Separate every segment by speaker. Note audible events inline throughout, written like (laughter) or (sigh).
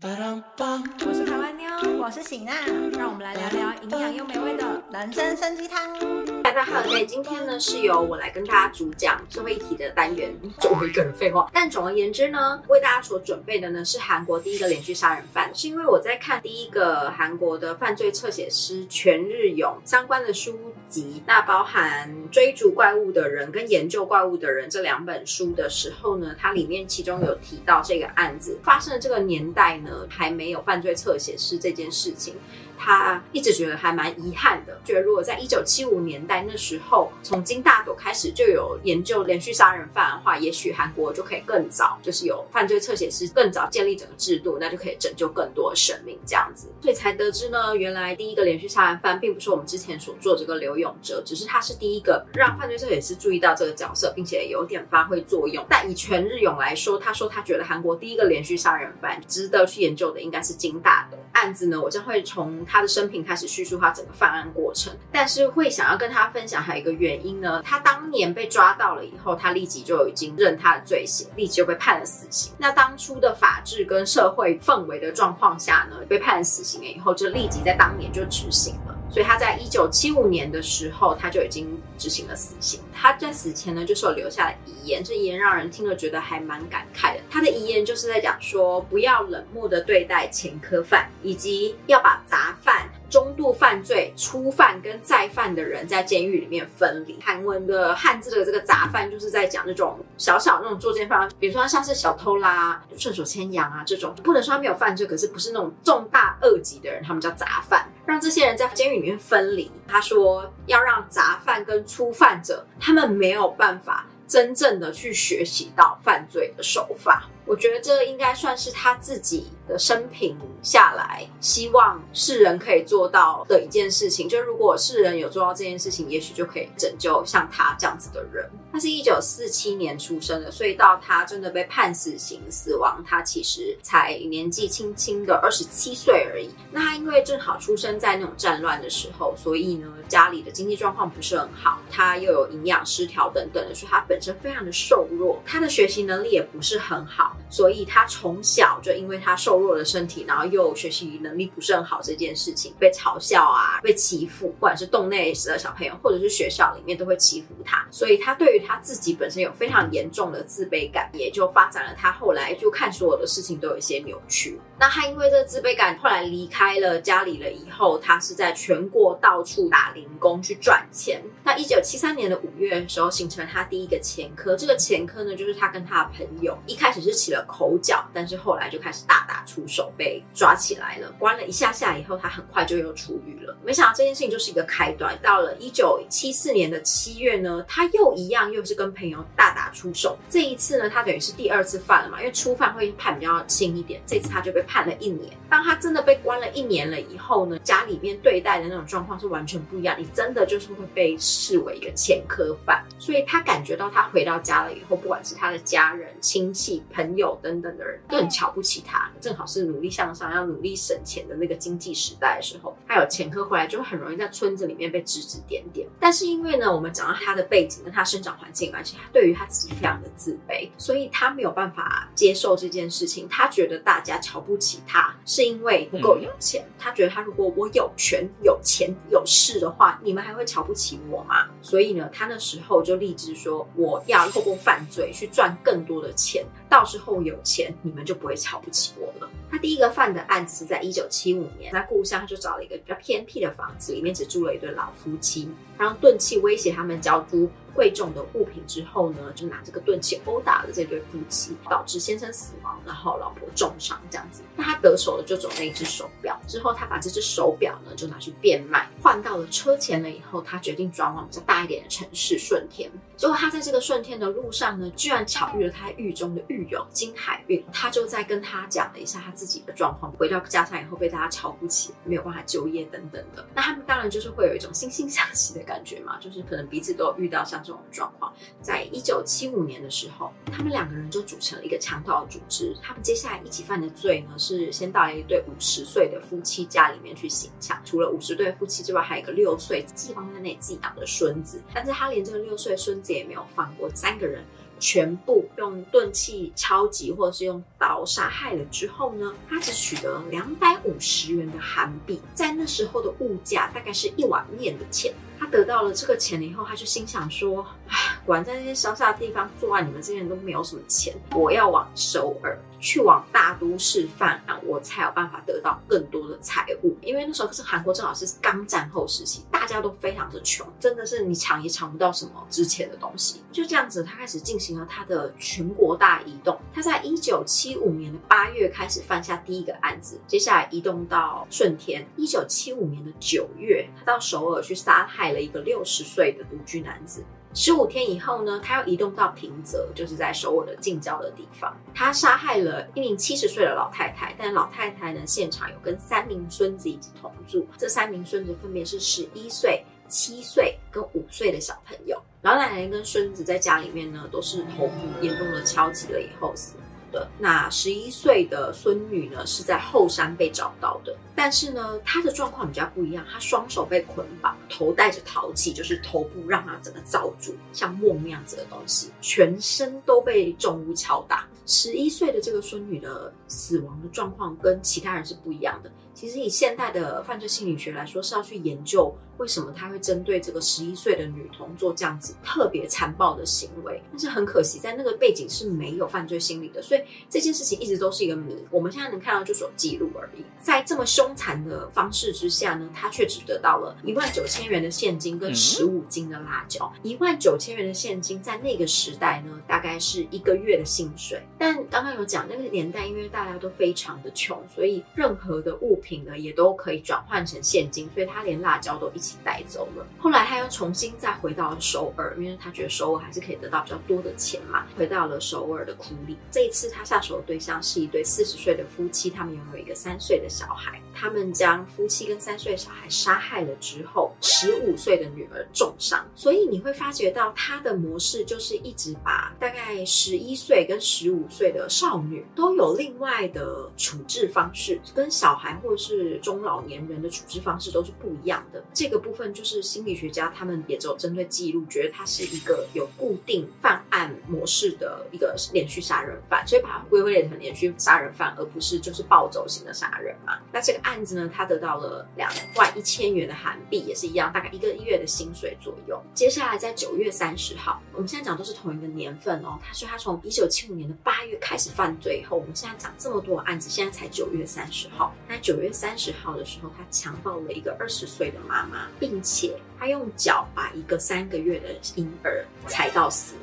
Speaker 1: 我是台湾妞，
Speaker 2: 我是喜娜，
Speaker 1: 让我们来聊聊营养又美味的
Speaker 2: 人参参鸡汤。
Speaker 3: 大家好，对，今天呢是由我来跟大家主讲社会议题的单元，就我一个人废话。但总而言之呢，为大家所准备的呢是韩国第一个连续杀人犯，是因为我在看第一个韩国的犯罪侧写师全日勇相关的书籍，那包含追逐怪物的人跟研究怪物的人这两本书的时候呢，它里面其中有提到这个案子发生的这个年代呢。还没有犯罪侧写师这件事情。他一直觉得还蛮遗憾的，觉得如果在一九七五年代那时候，从金大斗开始就有研究连续杀人犯的话，也许韩国就可以更早，就是有犯罪侧写师更早建立整个制度，那就可以拯救更多生命这样子。所以才得知呢，原来第一个连续杀人犯并不是我们之前所做这个刘永哲，只是他是第一个让犯罪侧写师注意到这个角色，并且有点发挥作用。但以全日勇来说，他说他觉得韩国第一个连续杀人犯值得去研究的应该是金大斗案子呢。我将会从。他的生平开始叙述他整个犯案过程，但是会想要跟他分享还有一个原因呢，他当年被抓到了以后，他立即就已经认他的罪行，立即就被判了死刑。那当初的法治跟社会氛围的状况下呢，被判了死刑了以后，就立即在当年就执行了。所以他在一九七五年的时候，他就已经执行了死刑。他在死前呢，就是有留下了遗言，这遗言让人听了觉得还蛮感慨的。他的遗言就是在讲说，不要冷漠的对待前科犯，以及要把杂犯。中度犯罪、初犯跟再犯的人在监狱里面分离。韩文的汉字的这个杂犯，就是在讲那种小小那种作奸犯，比如说像是小偷啦、顺手牵羊啊这种，不能说他没有犯罪，可是不是那种重大恶极的人，他们叫杂犯。让这些人在监狱里面分离。他说要让杂犯跟初犯者，他们没有办法真正的去学习到犯罪的手法。我觉得这应该算是他自己。的生平下来，希望世人可以做到的一件事情，就如果世人有做到这件事情，也许就可以拯救像他这样子的人。他是一九四七年出生的，所以到他真的被判死刑死亡，他其实才年纪轻轻的二十七岁而已。那他因为正好出生在那种战乱的时候，所以呢家里的经济状况不是很好，他又有营养失调等等的，所以他本身非常的瘦弱，他的学习能力也不是很好，所以他从小就因为他瘦。弱的身体，然后又学习能力不是很好，这件事情被嘲笑啊，被欺负，不管是洞内的小朋友，或者是学校里面都会欺负他，所以他对于他自己本身有非常严重的自卑感，也就发展了他后来就看所有的事情都有一些扭曲。那他因为这个自卑感，后来离开了家里了以后，他是在全国到处打零工去赚钱。那一九七三年的五月的时候，形成了他第一个前科。这个前科呢，就是他跟他的朋友一开始是起了口角，但是后来就开始大打出手，被抓起来了，关了一下下以后，他很快就又出狱了。没想到这件事情就是一个开端。到了一九七四年的七月呢，他又一样，又是跟朋友大打出手。这一次呢，他等于是第二次犯了嘛，因为初犯会判比较轻一点，这次他就被。判了一年，当他真的被关了一年了以后呢，家里面对待的那种状况是完全不一样。你真的就是会被视为一个前科犯，所以他感觉到他回到家了以后，不管是他的家人、亲戚、朋友等等的人，都很瞧不起他。正好是努力向上、要努力省钱的那个经济时代的时候，他有前科回来，就很容易在村子里面被指指点点。但是因为呢，我们讲到他的背景跟他生长环境关系，他对于他自己非常的自卑，所以他没有办法接受这件事情。他觉得大家瞧不。起他是因为不够有钱，他觉得他如果我有权、有钱、有势的话，你们还会瞧不起我吗？所以呢，他那时候就立志说，我要透过犯罪去赚更多的钱，到时候有钱，你们就不会瞧不起我了。他第一个犯的案子是在一九七五年，那故乡就找了一个比较偏僻的房子，里面只住了一对老夫妻，他用钝器威胁他们交租。贵重的物品之后呢，就拿这个钝器殴打了这对夫妻，导致先生死亡，然后老婆重伤这样子。那他得手的就走那一只手表，之后他把这只手表呢就拿去变卖，换到了车钱了以后，他决定转往比较大一点的城市顺天。结果他在这个顺天的路上呢，居然巧遇了他狱中的狱友金海运，他就在跟他讲了一下他自己的状况。回到家乡以后被大家瞧不起，没有办法就业等等的，那他们当然就是会有一种惺惺相惜的感觉嘛，就是可能彼此都有遇到像 (laughs) 这种状况。在一九七五年的时候，他们两个人就组成了一个强盗组织。他们接下来一起犯的罪呢，是先到了一对五十岁的夫妻家里面去行抢。除了五十对夫妻之外，还有一个六岁寄放在那里寄养的孙子，但是他连这个六岁孙子。也没有放过三个人，全部用钝器敲击或者是用刀杀害了之后呢，他只取得两百五十元的韩币，在那时候的物价大概是一碗面的钱。他得到了这个钱了以后，他就心想说：“唉，果然在那些乡下的地方作案，你们这些人都没有什么钱，我要往首尔去，往大都市犯案，我才有办法得到更多的财物。因为那时候是韩国正好是刚战后时期，大家都非常的穷，真的是你抢也抢不到什么值钱的东西。就这样子，他开始进行了他的全国大移动。他在一九七五年的八月开始犯下第一个案子，接下来移动到顺天。一九七五年的九月，他到首尔去杀害。了一个六十岁的独居男子。十五天以后呢，他要移动到平泽，就是在首尔的近郊的地方。他杀害了一名七十岁的老太太，但老太太呢，现场有跟三名孙子一起同住。这三名孙子分别是十一岁、七岁跟五岁的小朋友。老奶奶跟孙子在家里面呢，都是头部严重的敲击了以后死。的那十一岁的孙女呢，是在后山被找到的，但是呢，他的状况比较不一样，他双手被捆绑，头戴着陶器，就是头部让他整个罩住，像梦那样子的东西，全身都被重物敲打。十一岁的这个孙女的死亡的状况跟其他人是不一样的。其实以现代的犯罪心理学来说，是要去研究。为什么他会针对这个十一岁的女童做这样子特别残暴的行为？但是很可惜，在那个背景是没有犯罪心理的，所以这件事情一直都是一个谜。我们现在能看到就是有记录而已。在这么凶残的方式之下呢，他却只得到了一万九千元的现金跟十五斤的辣椒。一万九千元的现金在那个时代呢，大概是一个月的薪水。但刚刚有讲那个年代，因为大家都非常的穷，所以任何的物品品呢也都可以转换成现金，所以他连辣椒都一起。带走了。后来他又重新再回到首尔，因为他觉得首尔还是可以得到比较多的钱嘛。回到了首尔的库里。这一次他下手的对象是一对四十岁的夫妻，他们拥有一个三岁的小孩。他们将夫妻跟三岁小孩杀害了之后，十五岁的女儿重伤。所以你会发觉到他的模式就是一直把大概十一岁跟十五岁的少女都有另外的处置方式，跟小孩或是中老年人的处置方式都是不一样的。这个部分就是心理学家他们也只有针对记录，觉得它是一个有固定犯案模式的一个连续杀人犯，所以把它归类成连续杀人犯，而不是就是暴走型的杀人嘛。那这个。案子呢，他得到了两万一千元的韩币，也是一样，大概一个月的薪水左右。接下来在九月三十号，我们现在讲都是同一个年份哦。他说他从一九七五年的八月开始犯罪以后，我们现在讲这么多案子，现在才九月三十号。那九月三十号的时候，他强暴了一个二十岁的妈妈，并且他用脚把一个三个月的婴儿踩到死。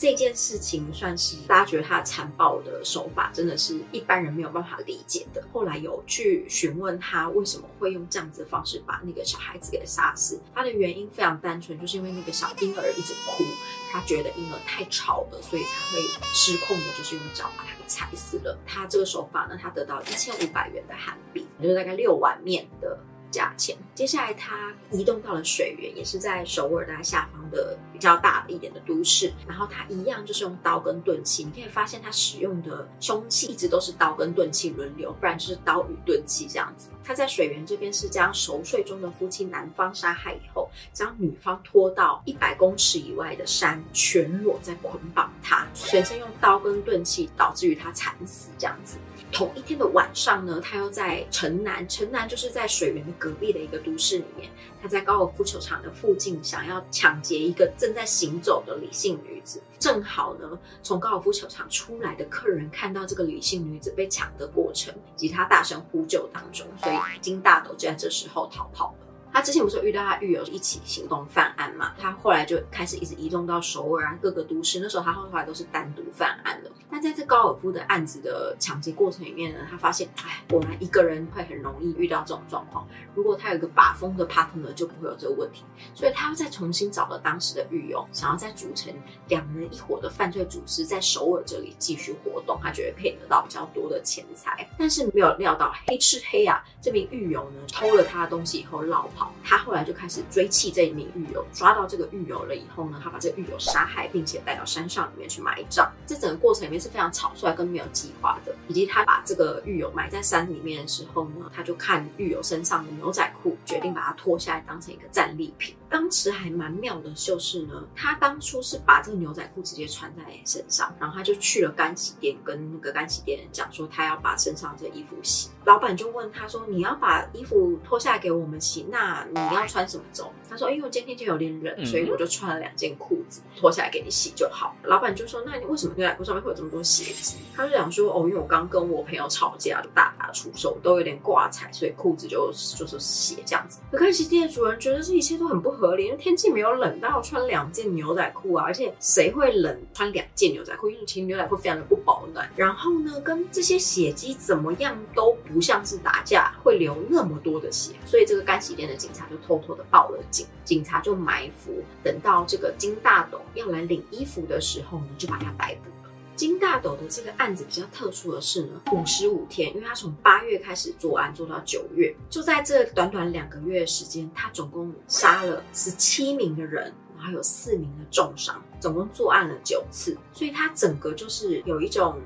Speaker 3: 这件事情算是大家觉得他残暴的手法，真的是一般人没有办法理解的。后来有去询问他为什么会用这样子的方式把那个小孩子给杀死，他的原因非常单纯，就是因为那个小婴儿一直哭，他觉得婴儿太吵了，所以才会失控的，就是用脚把他给踩死了。他这个手法呢，他得到一千五百元的韩币，就是大概六碗面的。价钱。接下来，他移动到了水源，也是在首尔大下方的比较大一点的都市。然后他一样就是用刀跟钝器，你可以发现他使用的凶器一直都是刀跟钝器轮流，不然就是刀与钝器这样子。他在水源这边是将熟睡中的夫妻男方杀害以后，将女方拖到一百公尺以外的山，全裸在捆绑他，全身用刀跟钝器，导致于他惨死这样子。同一天的晚上呢，他又在城南，城南就是在水源隔壁的一个都市里面。他在高尔夫球场的附近，想要抢劫一个正在行走的李姓女子。正好呢，从高尔夫球场出来的客人看到这个李姓女子被抢的过程，以及他大声呼救当中，所以金大斗就在这时候逃跑了。他之前不是遇到他狱友一起行动犯案嘛？他后来就开始一直移动到首尔啊各个都市。那时候他后来都是单独犯案的。但在这高尔夫的案子的抢劫过程里面呢，他发现，哎，果然一个人会很容易遇到这种状况。如果他有一个把风的 partner，就不会有这个问题。所以他又再重新找了当时的狱友，想要再组成两人一伙的犯罪组织，在首尔这里继续活动。他觉得可以得到比较多的钱财，但是没有料到黑吃黑啊，这名狱友呢偷了他的东西以后落。他后来就开始追弃这一名狱友，抓到这个狱友了以后呢，他把这个狱友杀害，并且带到山上里面去埋葬。这整个过程里面是非常草率跟没有计划的。以及他把这个狱友埋在山里面的时候呢，他就看狱友身上的牛仔裤，决定把它脱下来当成一个战利品。当时还蛮妙的，就是呢，他当初是把这个牛仔裤直接穿在身上，然后他就去了干洗店，跟那个干洗店人讲说他要把身上这衣服洗。老板就问他说：“你要把衣服脱下来给我们洗，那你要穿什么走？”他说：“因为我今天天有点冷，所以我就穿了两件裤子，脱下来给你洗就好。”老板就说：“那你为什么牛仔裤上面会有这么多血迹？”他就讲说：“哦，因为我刚跟我朋友吵架，就大打出手，都有点挂彩，所以裤子就就是血这样子。”可干洗店的主人觉得这一切都很不合理，因为天气没有冷到穿两件牛仔裤啊，而且谁会冷穿两件牛仔裤？因为其实牛仔裤非常的不保暖。然后呢，跟这些血迹怎么样都不像是打架会流那么多的血，所以这个干洗店的警察就偷偷的报了警，警察就埋伏，等到这个金大斗要来领衣服的时候呢，就把他逮捕了。金大斗的这个案子比较特殊的是呢，五十五天，因为他从八月开始作案，做到九月，就在这短短两个月的时间，他总共杀了十七名的人，然后有四名的重伤，总共作案了九次，所以他整个就是有一种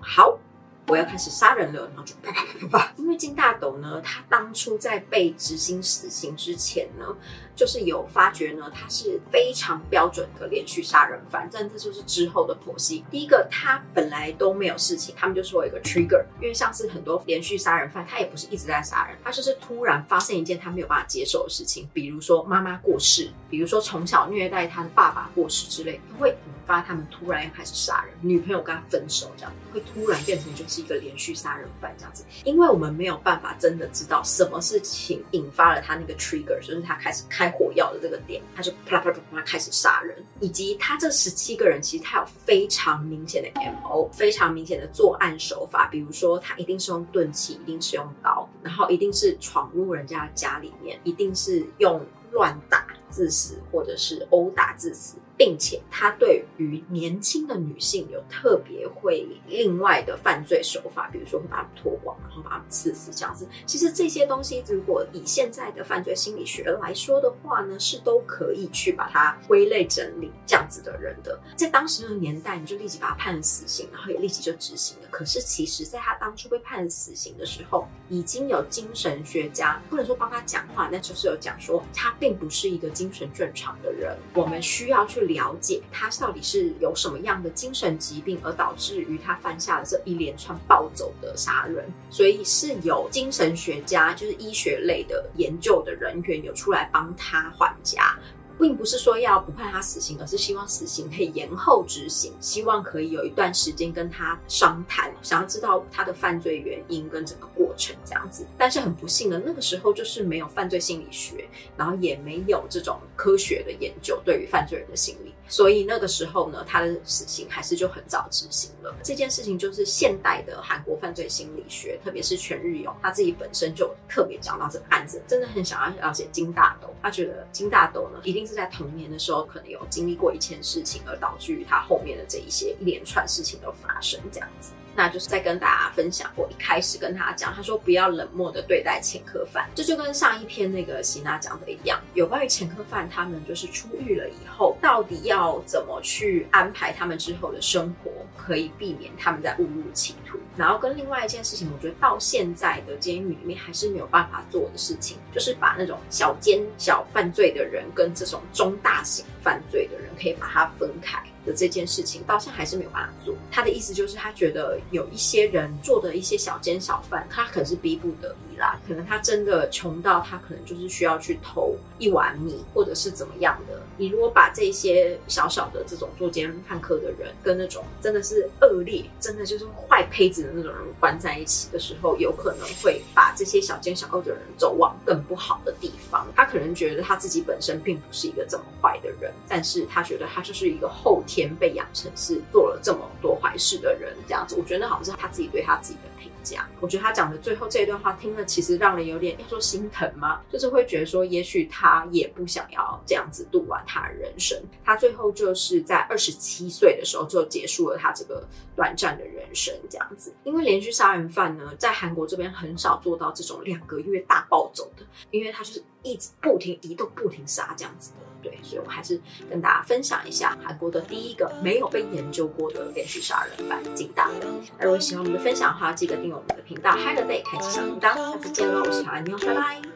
Speaker 3: 好。我要开始杀人了，然后就啪啪啪啪啪。因为金大斗呢，他当初在被执行死刑之前呢，就是有发觉呢，他是非常标准的连续杀人犯。但这就是之后的剖析。第一个，他本来都没有事情，他们就说有一个 trigger，因为像是很多连续杀人犯，他也不是一直在杀人，他就是突然发生一件他没有办法接受的事情，比如说妈妈过世，比如说从小虐待他的爸爸过世之类，他会引发他们突然要开始杀人。女朋友跟他分手，这样会突然变成就是。一个连续杀人犯这样子，因为我们没有办法真的知道什么事情引发了他那个 trigger，就是他开始开火药的这个点，他就啪啦啪啦啪开始杀人，以及他这十七个人其实他有非常明显的 mo，非常明显的作案手法，比如说他一定是用钝器，一定是用刀，然后一定是闯入人家家里面，一定是用乱打致死，或者是殴打致死。并且他对于年轻的女性有特别会另外的犯罪手法，比如说会把她们脱光，然后把她们刺死这样子。其实这些东西，如果以现在的犯罪心理学来说的话呢，是都可以去把它归类整理这样子的人的。在当时那个年代，你就立即把他判了死刑，然后也立即就执行了。可是其实，在他当初被判死刑的时候，已经有精神学家不能说帮他讲话，那就是有讲说他并不是一个精神正常的人，我们需要去。了解他到底是有什么样的精神疾病，而导致于他犯下了这一连串暴走的杀人，所以是有精神学家，就是医学类的研究的人员有出来帮他还家。并不是说要不判他死刑，而是希望死刑可以延后执行，希望可以有一段时间跟他商谈，想要知道他的犯罪原因跟整个过程这样子。但是很不幸的，那个时候就是没有犯罪心理学，然后也没有这种科学的研究对于犯罪人的心理。所以那个时候呢，他的死刑还是就很早执行了。这件事情就是现代的韩国犯罪心理学，特别是全日勇他自己本身就特别讲到这个案子，真的很想要了解金大斗。他觉得金大斗呢，一定是在童年的时候可能有经历过一件事情，而导致于他后面的这一些一连串事情的发生，这样子。那就是在跟大家分享，我一开始跟他讲，他说不要冷漠的对待前科犯，这就跟上一篇那个希娜讲的一样，有关于前科犯他们就是出狱了以后，到底要怎么去安排他们之后的生活，可以避免他们在误入歧途。然后跟另外一件事情，我觉得到现在的监狱里面还是没有办法做的事情，就是把那种小奸小犯罪的人跟这种中大型犯罪的人可以把它分开。这件事情到现在还是没有办法做。他的意思就是，他觉得有一些人做的一些小奸小犯，他可是逼不得已啦，可能他真的穷到他可能就是需要去偷一碗米，或者是怎么样的。你如果把这些小小的这种作奸犯科的人，跟那种真的是恶劣、真的就是坏胚子的那种人关在一起的时候，有可能会把这些小奸小恶的人走往更不好的地方。他可能觉得他自己本身并不是一个这么坏的人，但是他觉得他就是一个后天被养成是做了这么多坏事的人，这样子，我觉得那好像是他自己对他自己的评价。我觉得他讲的最后这一段话听了，其实让人有点要说心疼吗？就是会觉得说，也许他也不想要这样子度完他的人生。他最后就是在二十七岁的时候就结束了他这个短暂的人生，这样子。因为连续杀人犯呢，在韩国这边很少做到这种两个月大暴走的，因为他就是一直不停移动、不停杀这样子的。对，所以我还是跟大家分享一下韩国的第一个没有被研究过的连续杀人犯金大的。那如果喜欢我们的分享的话，记得订阅我们的频道，Hi Day，开启小铃铛，下次见喽，我是小安妞，拜拜。